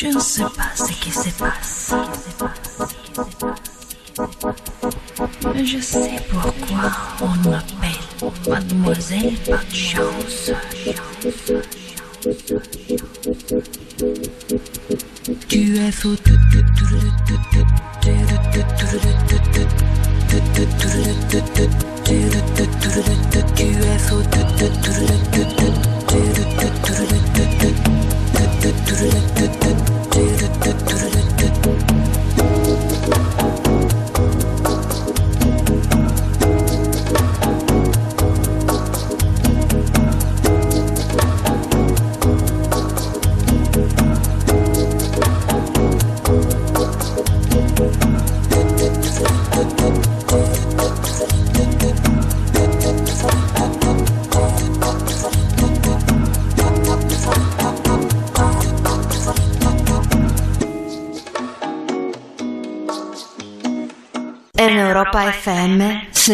Je ne sais pas ce qui se passe. Mais je sais pourquoi on m'appelle Mademoiselle Pas de chance. Tu es.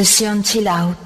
sessão Chill Out.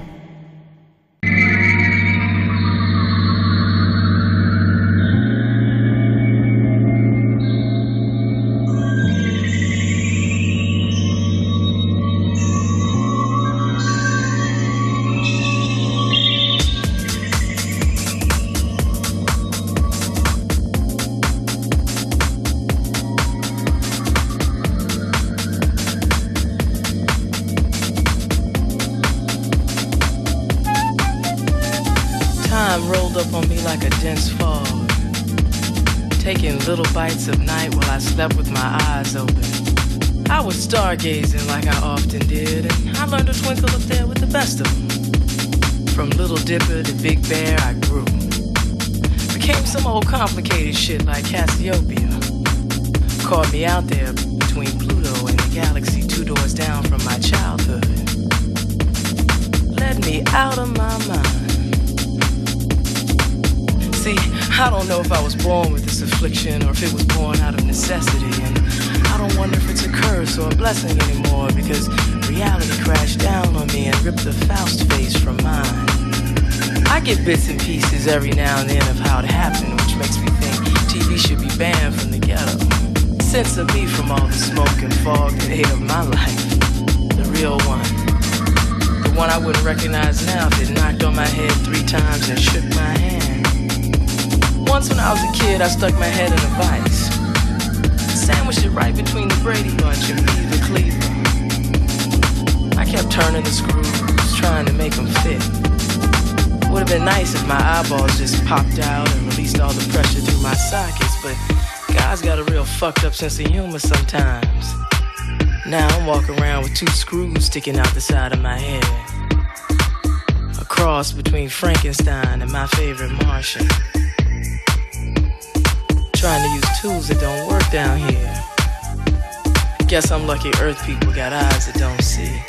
Stargazing like I often did, and I learned to twinkle up there with the best of them. From Little Dipper to Big Bear, I grew. Became some old complicated shit like Cassiopeia. Caught me out there between Pluto and the galaxy two doors down from my childhood. Led me out of my mind. See, I don't know if I was born with this affliction or if it was born out of necessity. And don't wonder if it's a curse or a blessing anymore because reality crashed down on me and ripped the Faust face from mine. I get bits and pieces every now and then of how it happened, which makes me think TV should be banned from the ghetto. Censor me from all the smoke and fog that ate up my life. The real one. The one I wouldn't recognize now if it knocked on my head three times and shook my hand. Once when I was a kid, I stuck my head in a vice sandwiched it right between the Brady Bunch and me, the Cleaver. I kept turning the screws, trying to make them fit. Would have been nice if my eyeballs just popped out and released all the pressure through my sockets, but God's got a real fucked up sense of humor sometimes. Now I'm walking around with two screws sticking out the side of my head. A cross between Frankenstein and my favorite Martian trying to use tools that don't work down here. Guess I'm lucky Earth people got eyes that don't see.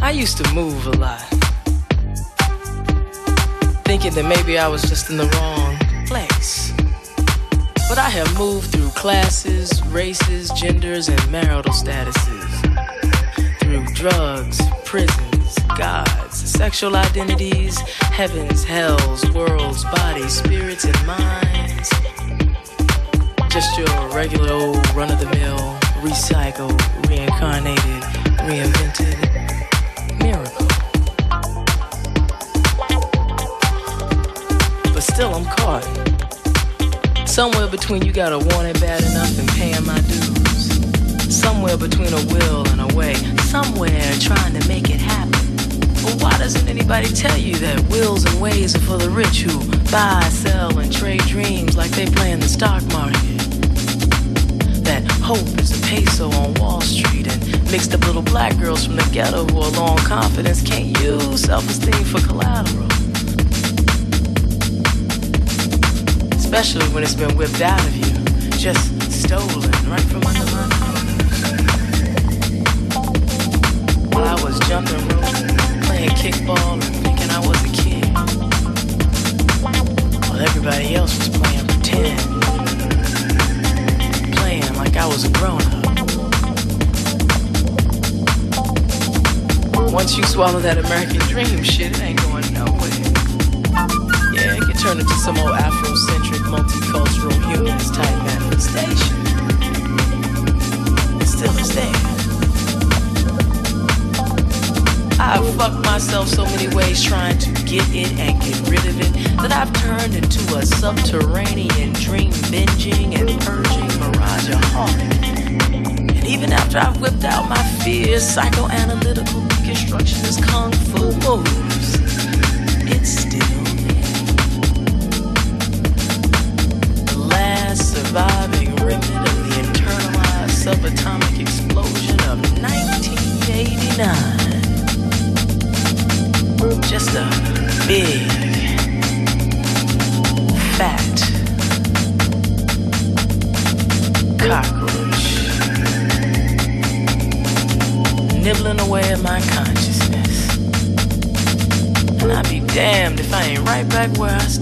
I used to move a lot, thinking that maybe I was just in the wrong place. But I have moved through classes, races, genders, and marital statuses. Through drugs, prisons, gods, sexual identities, heavens, hells, worlds, bodies, spirits, and minds. Just your regular old run of the mill, recycled, reincarnated, reinvented miracle. But still, I'm caught. Somewhere between you gotta want it bad enough and paying my dues. Somewhere between a will and a way. Somewhere trying to make it happen. But why doesn't anybody tell you that wills and ways are for the rich who buy, sell, and trade dreams like they play in the stock market? That hope is a peso on Wall Street and mixed up little black girls from the ghetto who are low on confidence can't use self-esteem for collateral. Especially when it's been whipped out of you, just stolen right from under my nose. While I was jumping playing kickball and thinking I was a kid. While everybody else was playing pretend. Like I was a grown up. Once you swallow that American dream shit, it ain't going nowhere. Yeah, it can turn into some old Afrocentric, multicultural, humanist type manifestation. It still is there. I've fucked myself so many ways trying to get it and get rid of it that I've turned into a subterranean dream binging and purging mirage of And even after I've whipped out my fears, psychoanalytical deconstructionist kung fu moves, it's still there. The last surviving remnant of the internalized subatomic explosion of 1989 just a Ain't where I started.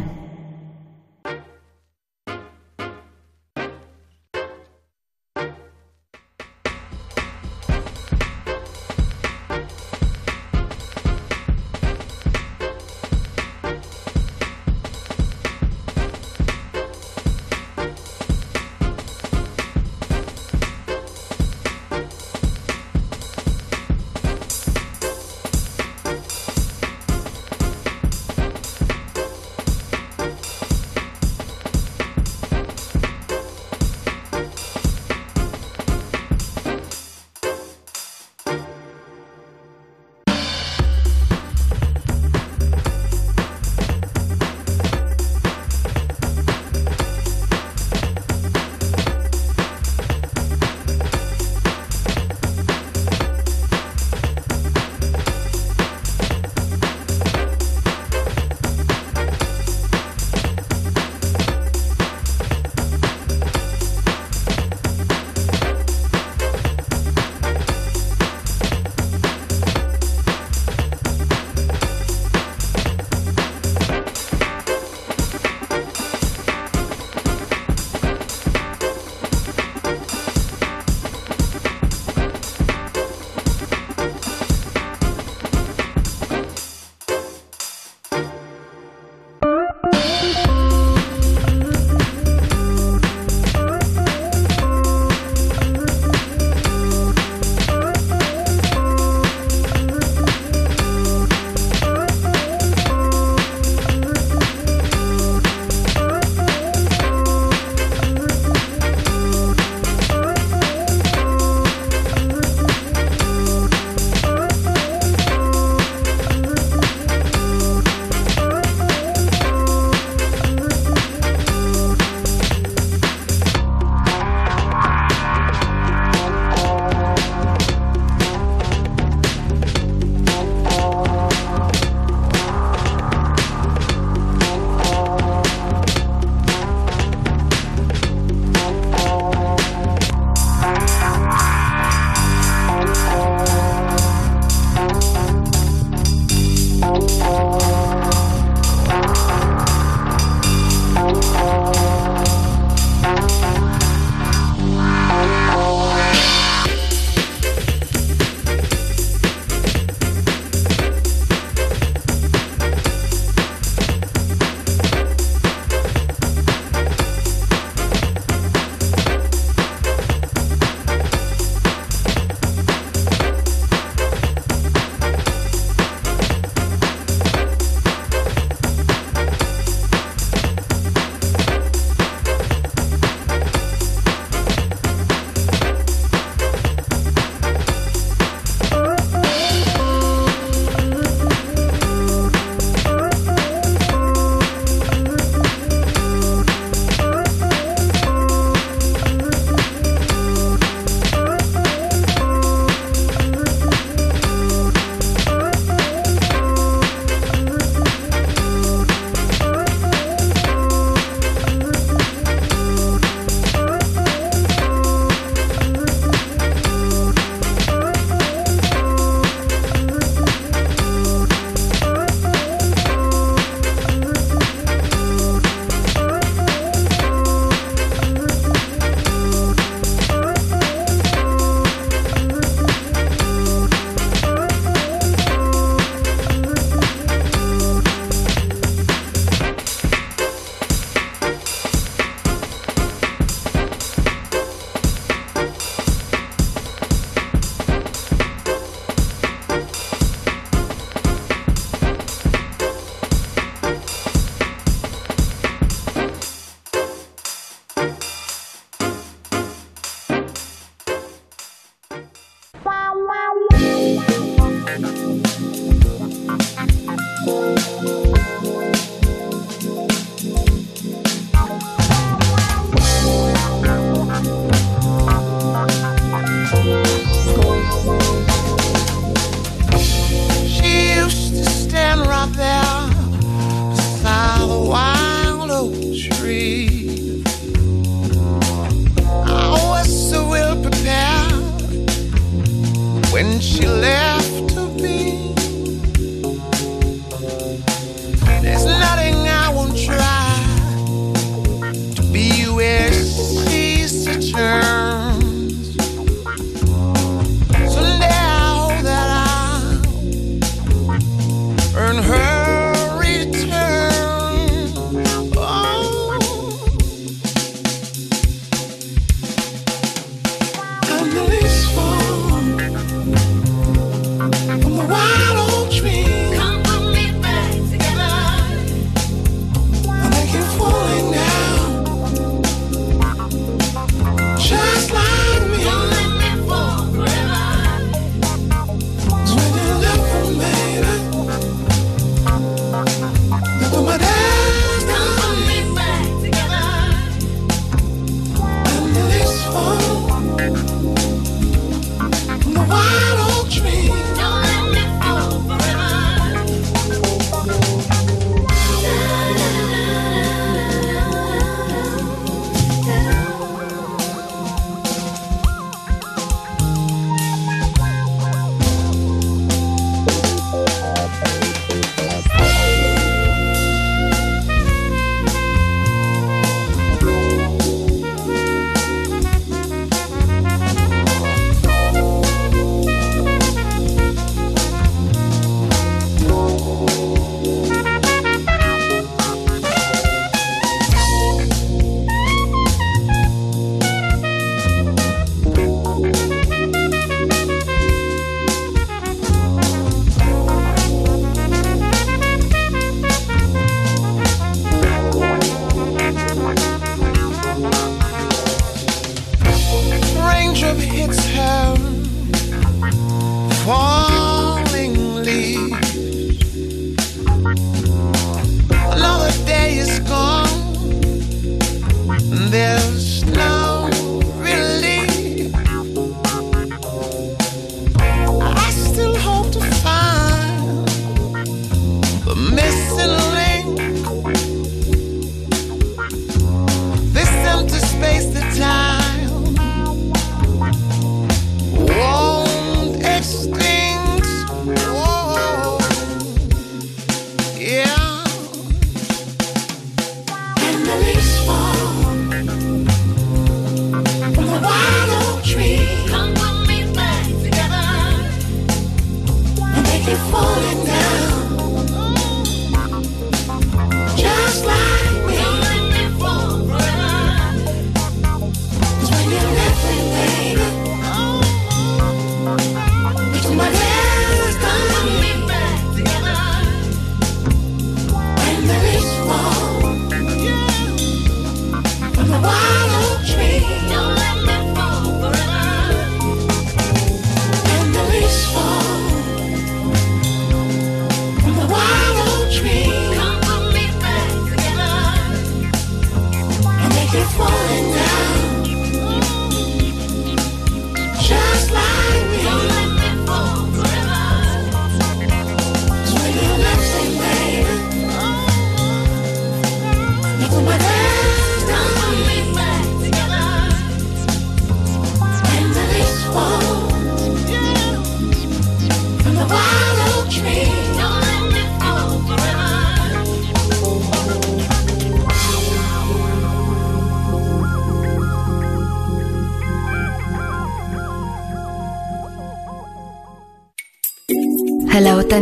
she left.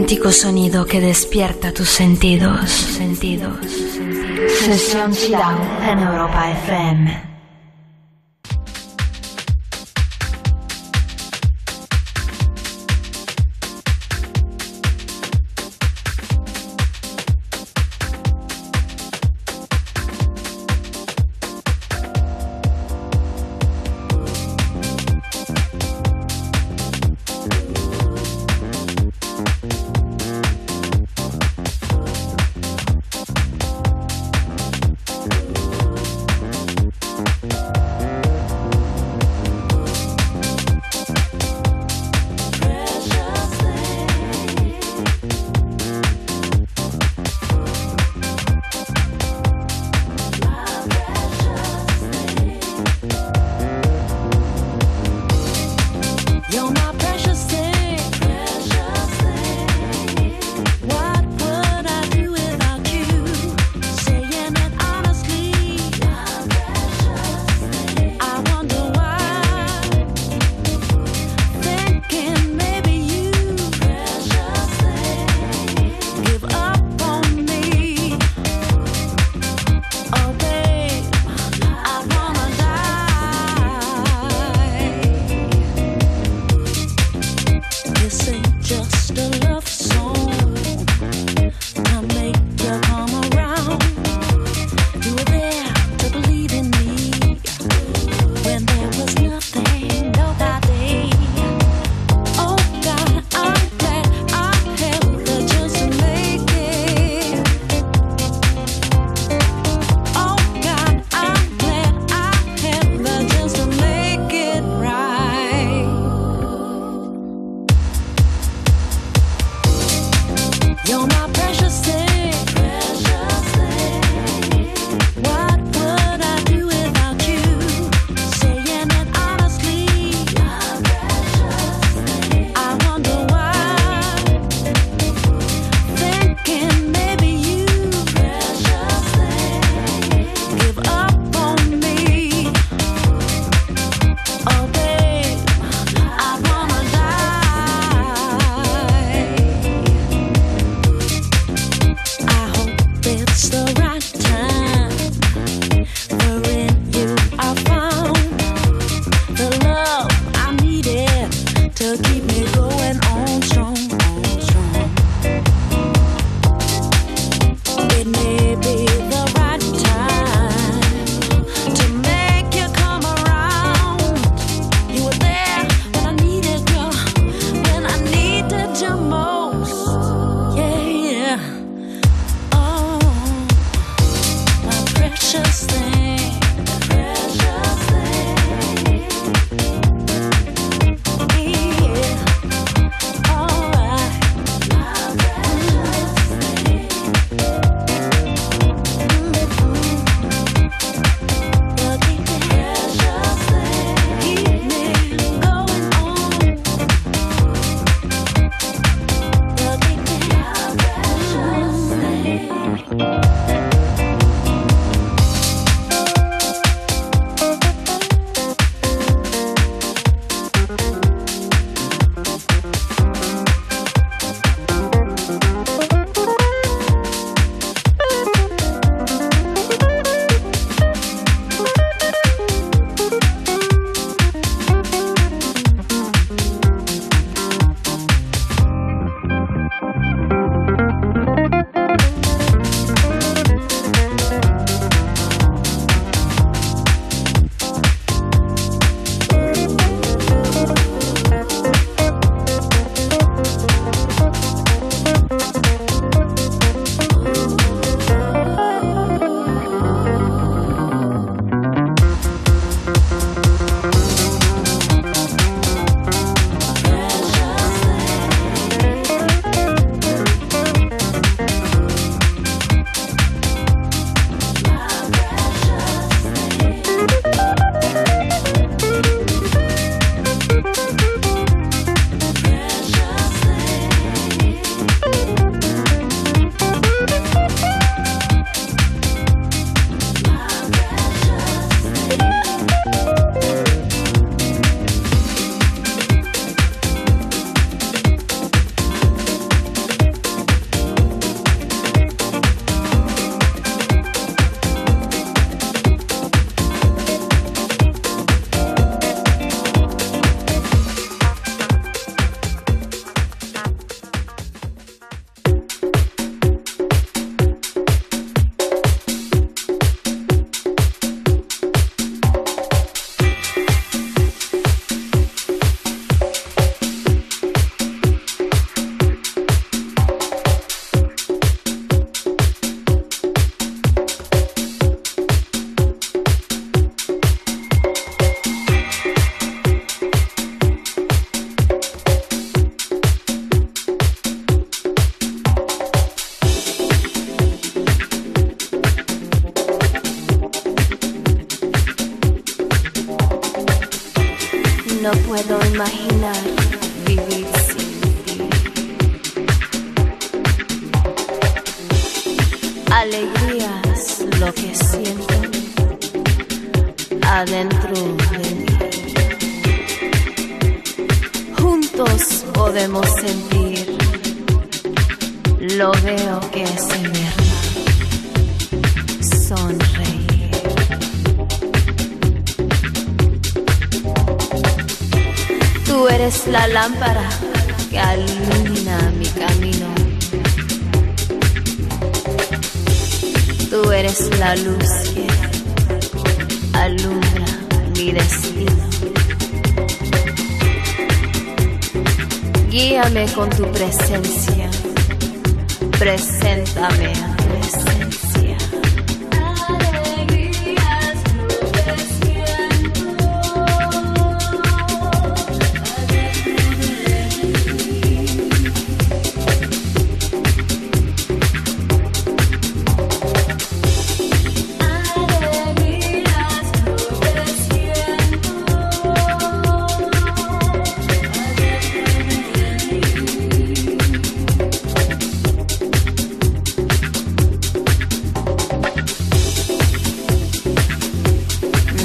auténtico sonido que despierta tus sentidos. sentidos. sentidos. Sesión Chidown en Europa FM.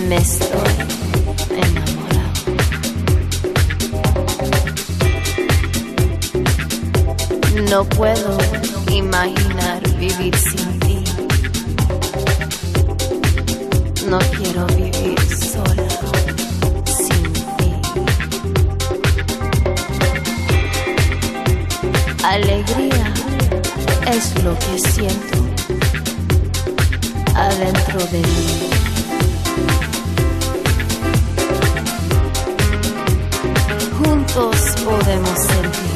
Me estoy enamorado. No puedo imaginar vivir sin ti. No quiero vivir sola sin ti. Alegría es lo que siento adentro de mí. Juntos podemos sentir.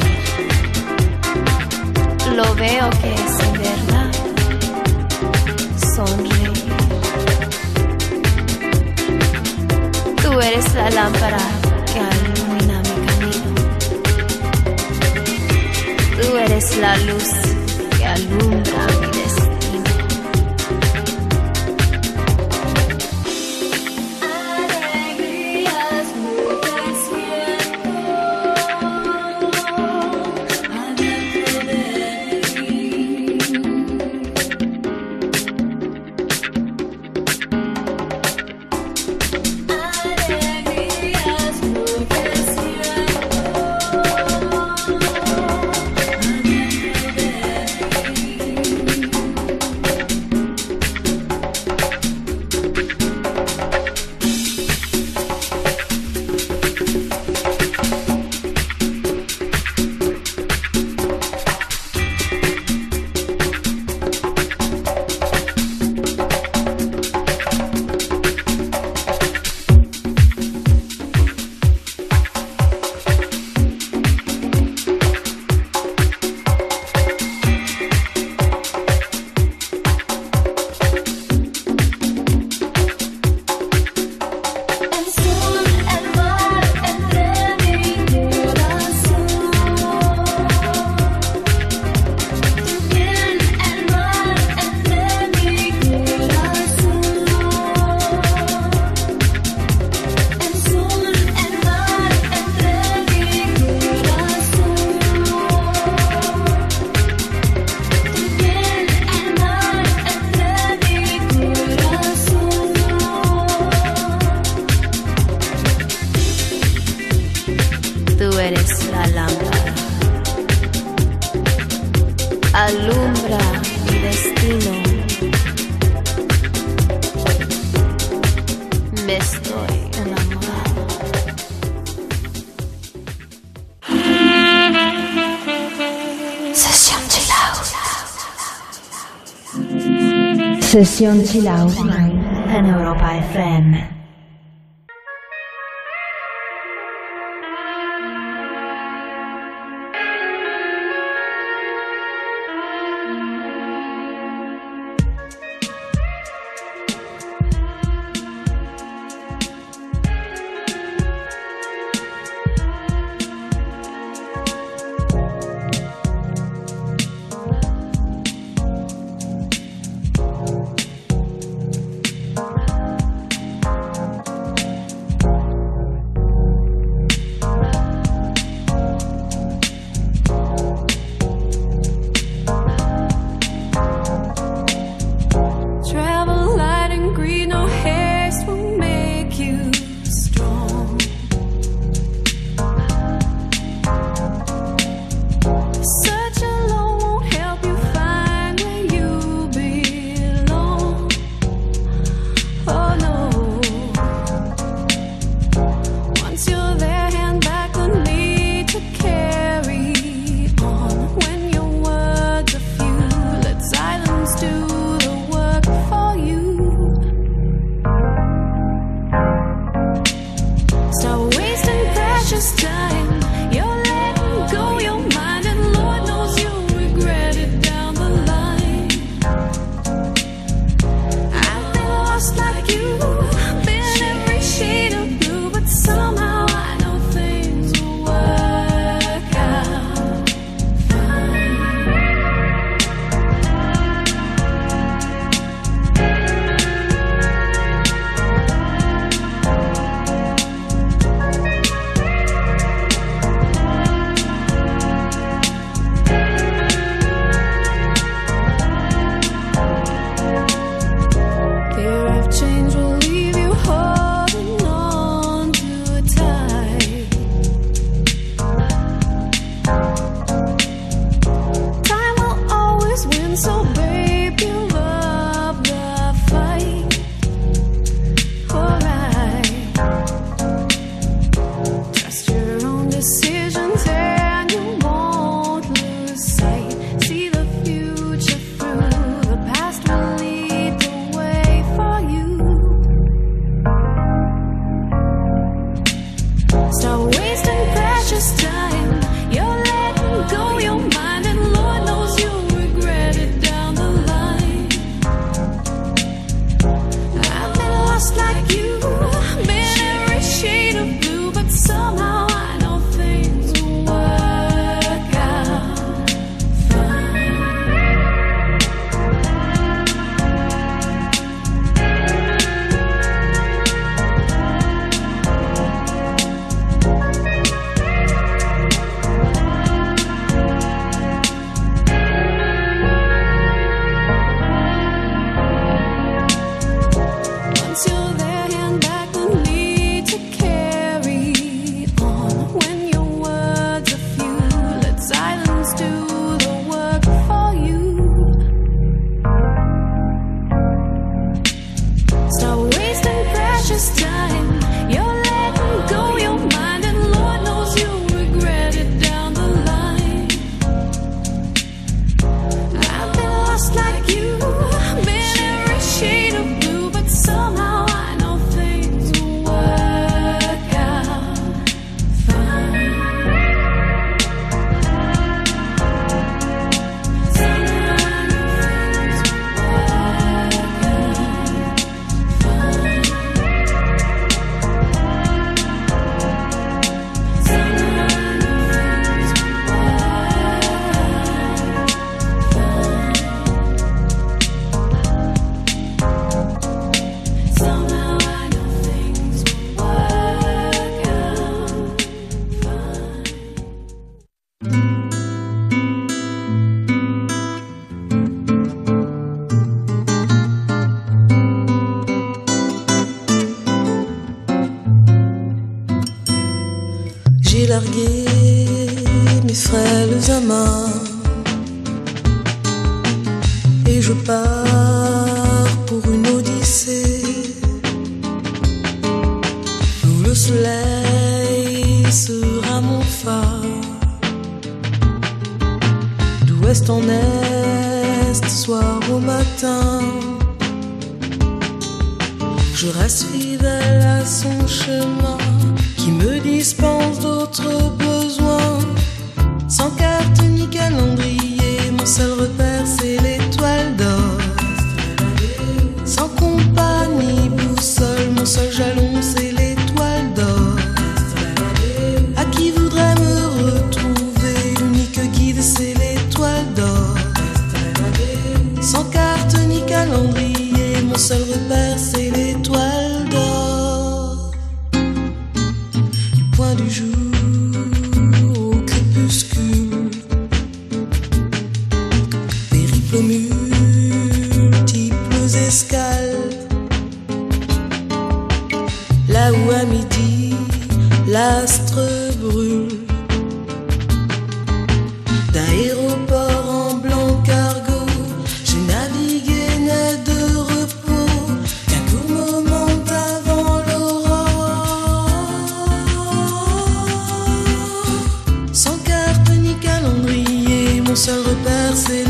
Lo veo que es verdad. Sonreír. Tú eres la lámpara que ilumina mi camino. Tú eres la luz que alumbra Sesión chill out en Europa FM. Seul repère c'est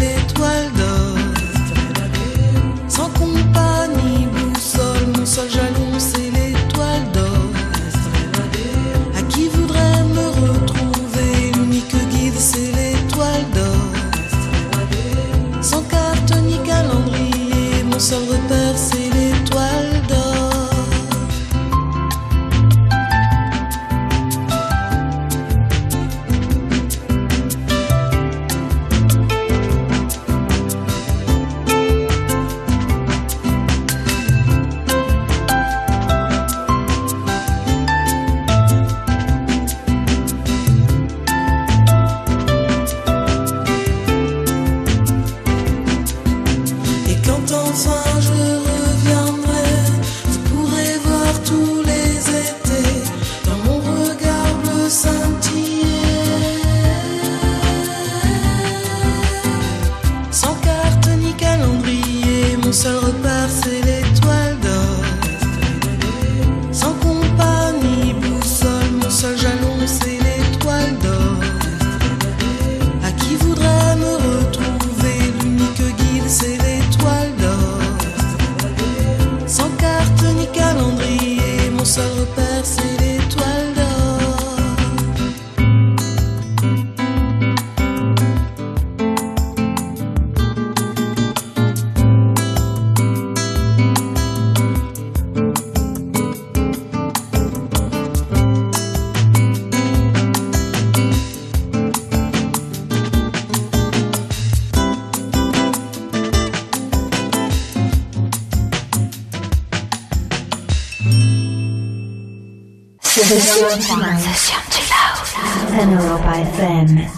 Chill Out en Europa FM.